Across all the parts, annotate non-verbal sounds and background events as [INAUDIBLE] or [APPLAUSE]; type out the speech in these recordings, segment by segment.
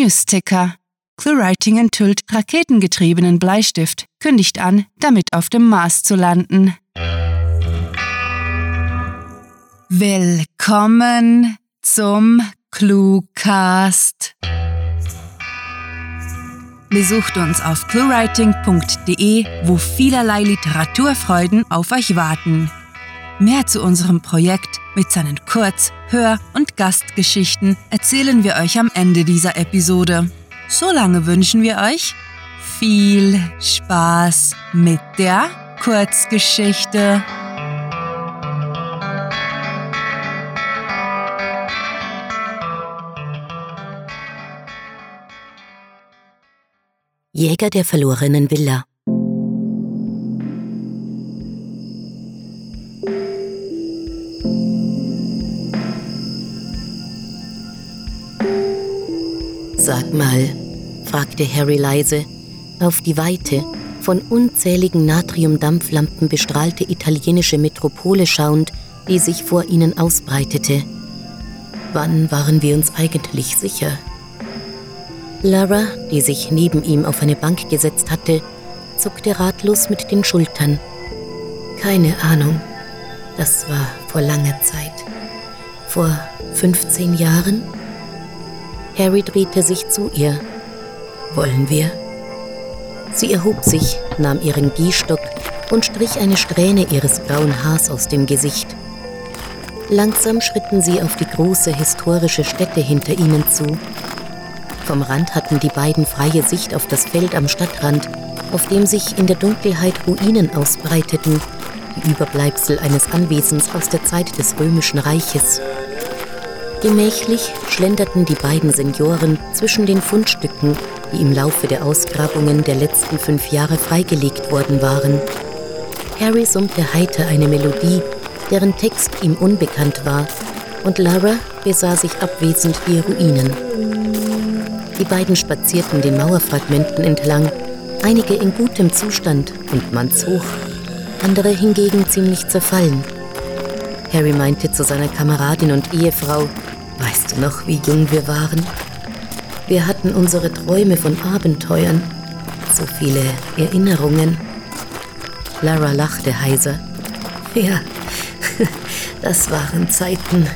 Newsticker. ClueWriting enthüllt raketengetriebenen Bleistift, kündigt an, damit auf dem Mars zu landen. Willkommen zum Cluecast. Besucht uns auf cluewriting.de, wo vielerlei Literaturfreuden auf euch warten. Mehr zu unserem Projekt mit seinen Kurz-, Hör- und Gastgeschichten erzählen wir euch am Ende dieser Episode. Solange wünschen wir euch viel Spaß mit der Kurzgeschichte. Jäger der verlorenen Villa. Sag mal, fragte Harry leise, auf die weite, von unzähligen Natriumdampflampen bestrahlte italienische Metropole schauend, die sich vor ihnen ausbreitete. Wann waren wir uns eigentlich sicher? Lara, die sich neben ihm auf eine Bank gesetzt hatte, zuckte ratlos mit den Schultern. Keine Ahnung. Das war vor langer Zeit. Vor 15 Jahren? Harry drehte sich zu ihr. Wollen wir? Sie erhob sich, nahm ihren Gehstock und strich eine Strähne ihres grauen Haars aus dem Gesicht. Langsam schritten sie auf die große historische Stätte hinter ihnen zu, vom Rand hatten die beiden freie Sicht auf das Feld am Stadtrand, auf dem sich in der Dunkelheit Ruinen ausbreiteten, die Überbleibsel eines Anwesens aus der Zeit des Römischen Reiches. Gemächlich schlenderten die beiden Senioren zwischen den Fundstücken, die im Laufe der Ausgrabungen der letzten fünf Jahre freigelegt worden waren. Harry summte heiter eine Melodie, deren Text ihm unbekannt war, und Lara besah sich abwesend die Ruinen. Die beiden spazierten den Mauerfragmenten entlang, einige in gutem Zustand und mannshoch, andere hingegen ziemlich zerfallen. Harry meinte zu seiner Kameradin und Ehefrau, weißt du noch, wie jung wir waren? Wir hatten unsere Träume von Abenteuern, so viele Erinnerungen. Lara lachte heiser. Ja, [LAUGHS] das waren Zeiten,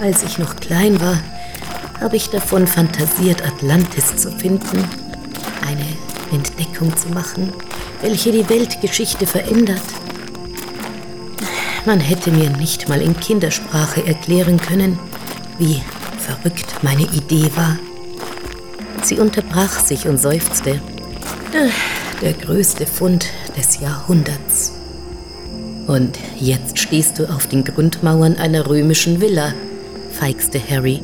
als ich noch klein war habe ich davon fantasiert, Atlantis zu finden, eine Entdeckung zu machen, welche die Weltgeschichte verändert. Man hätte mir nicht mal in Kindersprache erklären können, wie verrückt meine Idee war. Sie unterbrach sich und seufzte. Der größte Fund des Jahrhunderts. Und jetzt stehst du auf den Grundmauern einer römischen Villa, feixte Harry.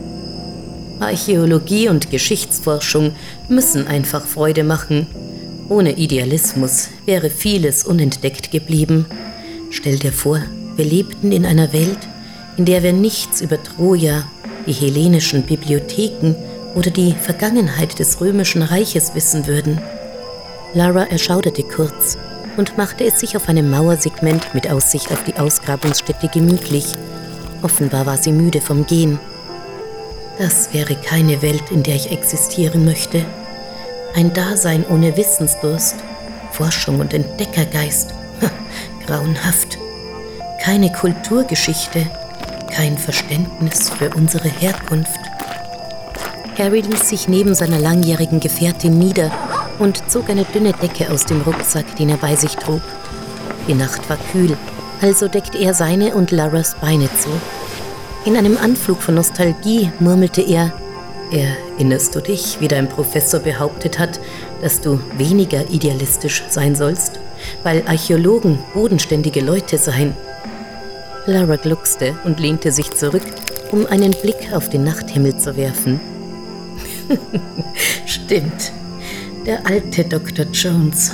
Archäologie und Geschichtsforschung müssen einfach Freude machen. Ohne Idealismus wäre vieles unentdeckt geblieben. Stell dir vor, wir lebten in einer Welt, in der wir nichts über Troja, die hellenischen Bibliotheken oder die Vergangenheit des römischen Reiches wissen würden. Lara erschauderte kurz und machte es sich auf einem Mauersegment mit Aussicht auf die Ausgrabungsstätte gemütlich. Offenbar war sie müde vom Gehen. Das wäre keine Welt, in der ich existieren möchte. Ein Dasein ohne Wissensdurst, Forschung und Entdeckergeist. [LAUGHS] grauenhaft. Keine Kulturgeschichte, kein Verständnis für unsere Herkunft. Harry ließ sich neben seiner langjährigen Gefährtin nieder und zog eine dünne Decke aus dem Rucksack, den er bei sich trug. Die Nacht war kühl, also deckte er seine und Laras Beine zu. In einem Anflug von Nostalgie murmelte er, Erinnerst du dich, wie dein Professor behauptet hat, dass du weniger idealistisch sein sollst, weil Archäologen bodenständige Leute seien? Lara gluckste und lehnte sich zurück, um einen Blick auf den Nachthimmel zu werfen. [LAUGHS] Stimmt. Der alte Dr. Jones,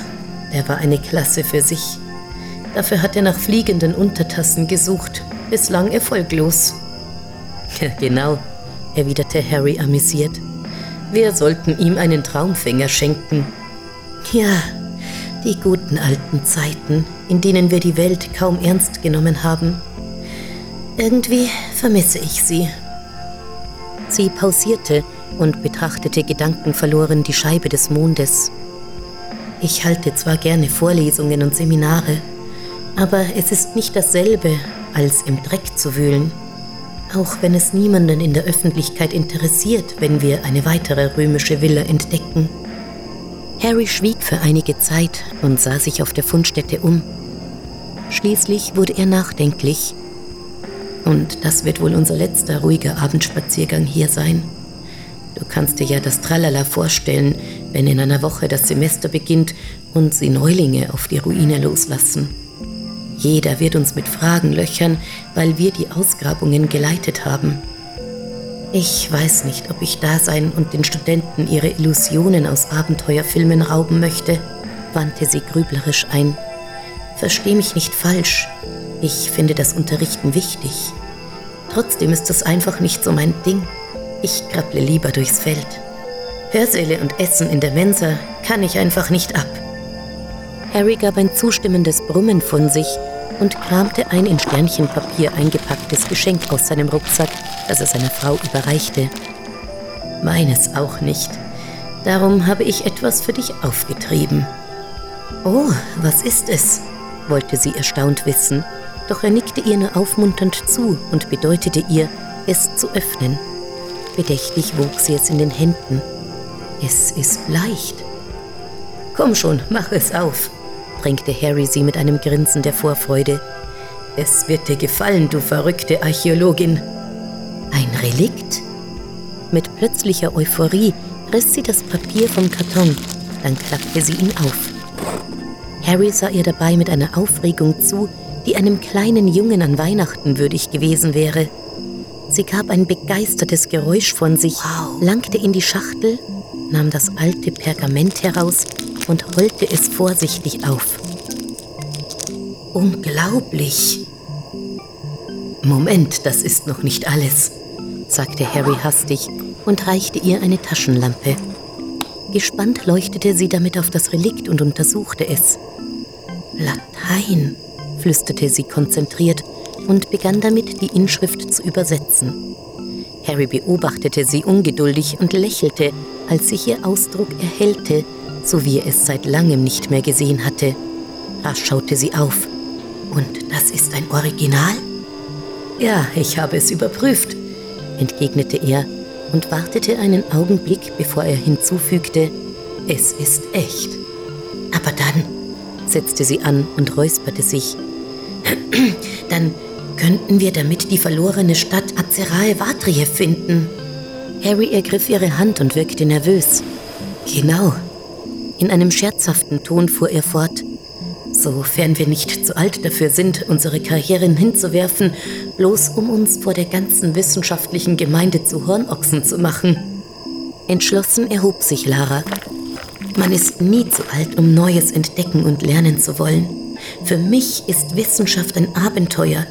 der war eine Klasse für sich. Dafür hat er nach fliegenden Untertassen gesucht, bislang erfolglos. [LAUGHS] Genau, erwiderte Harry amüsiert. Wir sollten ihm einen Traumfänger schenken. Ja, die guten alten Zeiten, in denen wir die Welt kaum ernst genommen haben. Irgendwie vermisse ich sie. Sie pausierte und betrachtete gedankenverloren die Scheibe des Mondes. Ich halte zwar gerne Vorlesungen und Seminare, aber es ist nicht dasselbe, als im Dreck zu wühlen. Auch wenn es niemanden in der Öffentlichkeit interessiert, wenn wir eine weitere römische Villa entdecken. Harry schwieg für einige Zeit und sah sich auf der Fundstätte um. Schließlich wurde er nachdenklich. Und das wird wohl unser letzter ruhiger Abendspaziergang hier sein. Du kannst dir ja das Tralala vorstellen, wenn in einer Woche das Semester beginnt und sie Neulinge auf die Ruine loslassen. Jeder wird uns mit Fragen löchern, weil wir die Ausgrabungen geleitet haben. Ich weiß nicht, ob ich da sein und den Studenten ihre Illusionen aus Abenteuerfilmen rauben möchte, wandte sie grüblerisch ein. Versteh mich nicht falsch. Ich finde das Unterrichten wichtig. Trotzdem ist es einfach nicht so mein Ding. Ich krabble lieber durchs Feld. Hörsäle und Essen in der Mensa kann ich einfach nicht ab. Harry gab ein zustimmendes Brummen von sich und kramte ein in Sternchenpapier eingepacktes Geschenk aus seinem Rucksack, das er seiner Frau überreichte. Meines auch nicht. Darum habe ich etwas für dich aufgetrieben. Oh, was ist es? wollte sie erstaunt wissen, doch er nickte ihr nur aufmunternd zu und bedeutete ihr, es zu öffnen. Bedächtig wog sie es in den Händen. Es ist leicht. Komm schon, mach es auf, drängte Harry sie mit einem Grinsen der Vorfreude. Es wird dir gefallen, du verrückte Archäologin. Ein Relikt? Mit plötzlicher Euphorie riss sie das Papier vom Karton, dann klappte sie ihn auf. Harry sah ihr dabei mit einer Aufregung zu, die einem kleinen Jungen an Weihnachten würdig gewesen wäre. Sie gab ein begeistertes Geräusch von sich, wow. langte in die Schachtel, nahm das alte Pergament heraus und rollte es vorsichtig auf. Unglaublich! Moment, das ist noch nicht alles, sagte Harry hastig und reichte ihr eine Taschenlampe. Gespannt leuchtete sie damit auf das Relikt und untersuchte es. Latein, flüsterte sie konzentriert und begann damit, die Inschrift zu übersetzen. Harry beobachtete sie ungeduldig und lächelte, als sich ihr Ausdruck erhellte, so wie er es seit langem nicht mehr gesehen hatte. Rasch schaute sie auf. Und das ist ein Original? Ja, ich habe es überprüft, entgegnete er und wartete einen Augenblick, bevor er hinzufügte, es ist echt. Aber dann, setzte sie an und räusperte sich, [CLEARS THROAT] dann könnten wir damit die verlorene Stadt Azerae Vatrie finden. Harry ergriff ihre Hand und wirkte nervös. Genau. In einem scherzhaften Ton fuhr er fort. Sofern wir nicht zu alt dafür sind, unsere Karrieren hinzuwerfen, bloß um uns vor der ganzen wissenschaftlichen Gemeinde zu Hornochsen zu machen. Entschlossen erhob sich Lara. Man ist nie zu alt, um Neues entdecken und lernen zu wollen. Für mich ist Wissenschaft ein Abenteuer,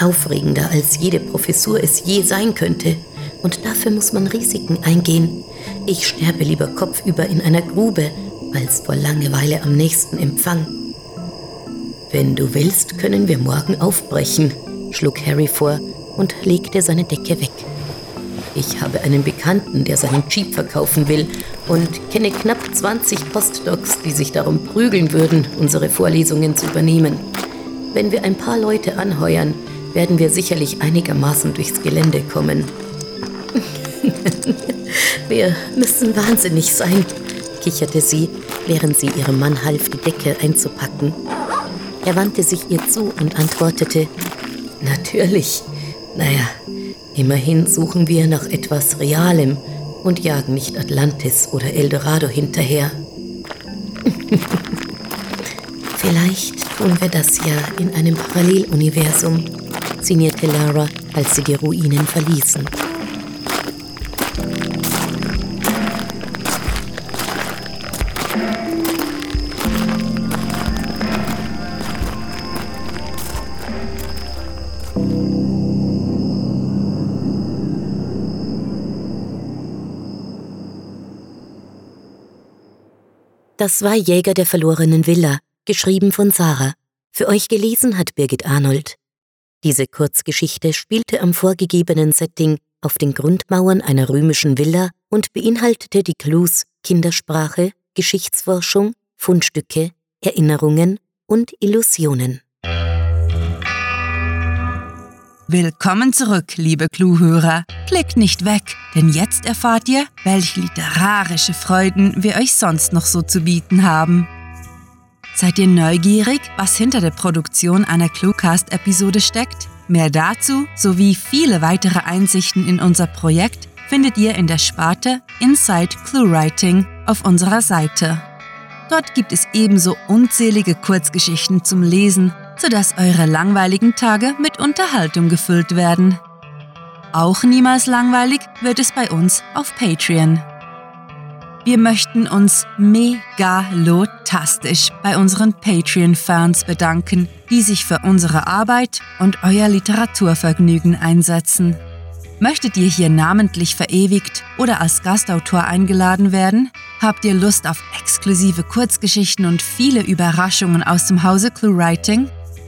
aufregender als jede Professur es je sein könnte. Und dafür muss man Risiken eingehen. Ich sterbe lieber kopfüber in einer Grube, als vor Langeweile am nächsten Empfang. Wenn du willst, können wir morgen aufbrechen, schlug Harry vor und legte seine Decke weg. Ich habe einen Bekannten, der seinen Jeep verkaufen will und kenne knapp 20 Postdocs, die sich darum prügeln würden, unsere Vorlesungen zu übernehmen. Wenn wir ein paar Leute anheuern, werden wir sicherlich einigermaßen durchs Gelände kommen. [LAUGHS] wir müssen wahnsinnig sein, kicherte sie, während sie ihrem Mann half, die Decke einzupacken. Er wandte sich ihr zu und antwortete, Natürlich. Naja, immerhin suchen wir nach etwas Realem und jagen nicht Atlantis oder Eldorado hinterher. [LAUGHS] Vielleicht tun wir das ja in einem Paralleluniversum, sinnierte Lara, als sie die Ruinen verließen. Das war Jäger der verlorenen Villa, geschrieben von Sarah. Für euch gelesen hat Birgit Arnold. Diese Kurzgeschichte spielte am vorgegebenen Setting auf den Grundmauern einer römischen Villa und beinhaltete die Clues Kindersprache, Geschichtsforschung, Fundstücke, Erinnerungen und Illusionen. Willkommen zurück, liebe Clue-Hörer. Klickt nicht weg, denn jetzt erfahrt ihr, welche literarische Freuden wir euch sonst noch so zu bieten haben. Seid ihr neugierig, was hinter der Produktion einer Cluecast-Episode steckt? Mehr dazu sowie viele weitere Einsichten in unser Projekt findet ihr in der Sparte Inside ClueWriting auf unserer Seite. Dort gibt es ebenso unzählige Kurzgeschichten zum Lesen, sodass eure langweiligen Tage mit Unterhaltung gefüllt werden. Auch niemals langweilig wird es bei uns auf Patreon. Wir möchten uns megalotastisch bei unseren Patreon-Fans bedanken, die sich für unsere Arbeit und euer Literaturvergnügen einsetzen. Möchtet ihr hier namentlich verewigt oder als Gastautor eingeladen werden? Habt ihr Lust auf exklusive Kurzgeschichten und viele Überraschungen aus dem Hause ClueWriting?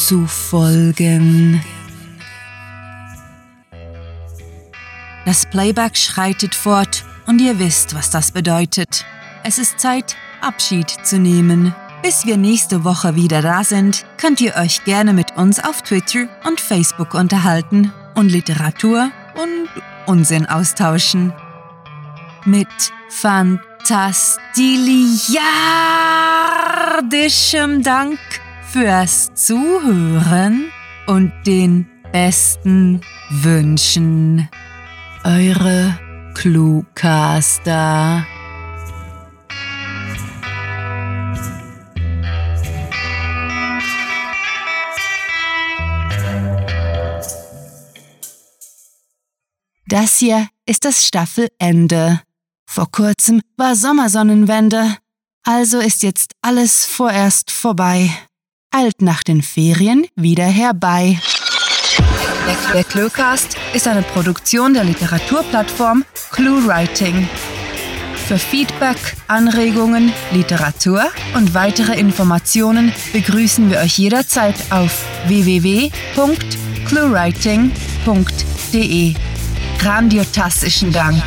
zu folgen. Das Playback schreitet fort und ihr wisst, was das bedeutet. Es ist Zeit, Abschied zu nehmen. Bis wir nächste Woche wieder da sind, könnt ihr euch gerne mit uns auf Twitter und Facebook unterhalten und Literatur und Unsinn austauschen. Mit fantastiliardischem Dank fürs Zuhören und den besten Wünschen. Eure Cluecaster. Das hier ist das Staffelende. Vor kurzem war Sommersonnenwende, also ist jetzt alles vorerst vorbei. Eilt nach den Ferien wieder herbei. Der Cluecast ist eine Produktion der Literaturplattform ClueWriting. Für Feedback, Anregungen, Literatur und weitere Informationen begrüßen wir euch jederzeit auf www.cluewriting.de. Grandiotastischen Dank.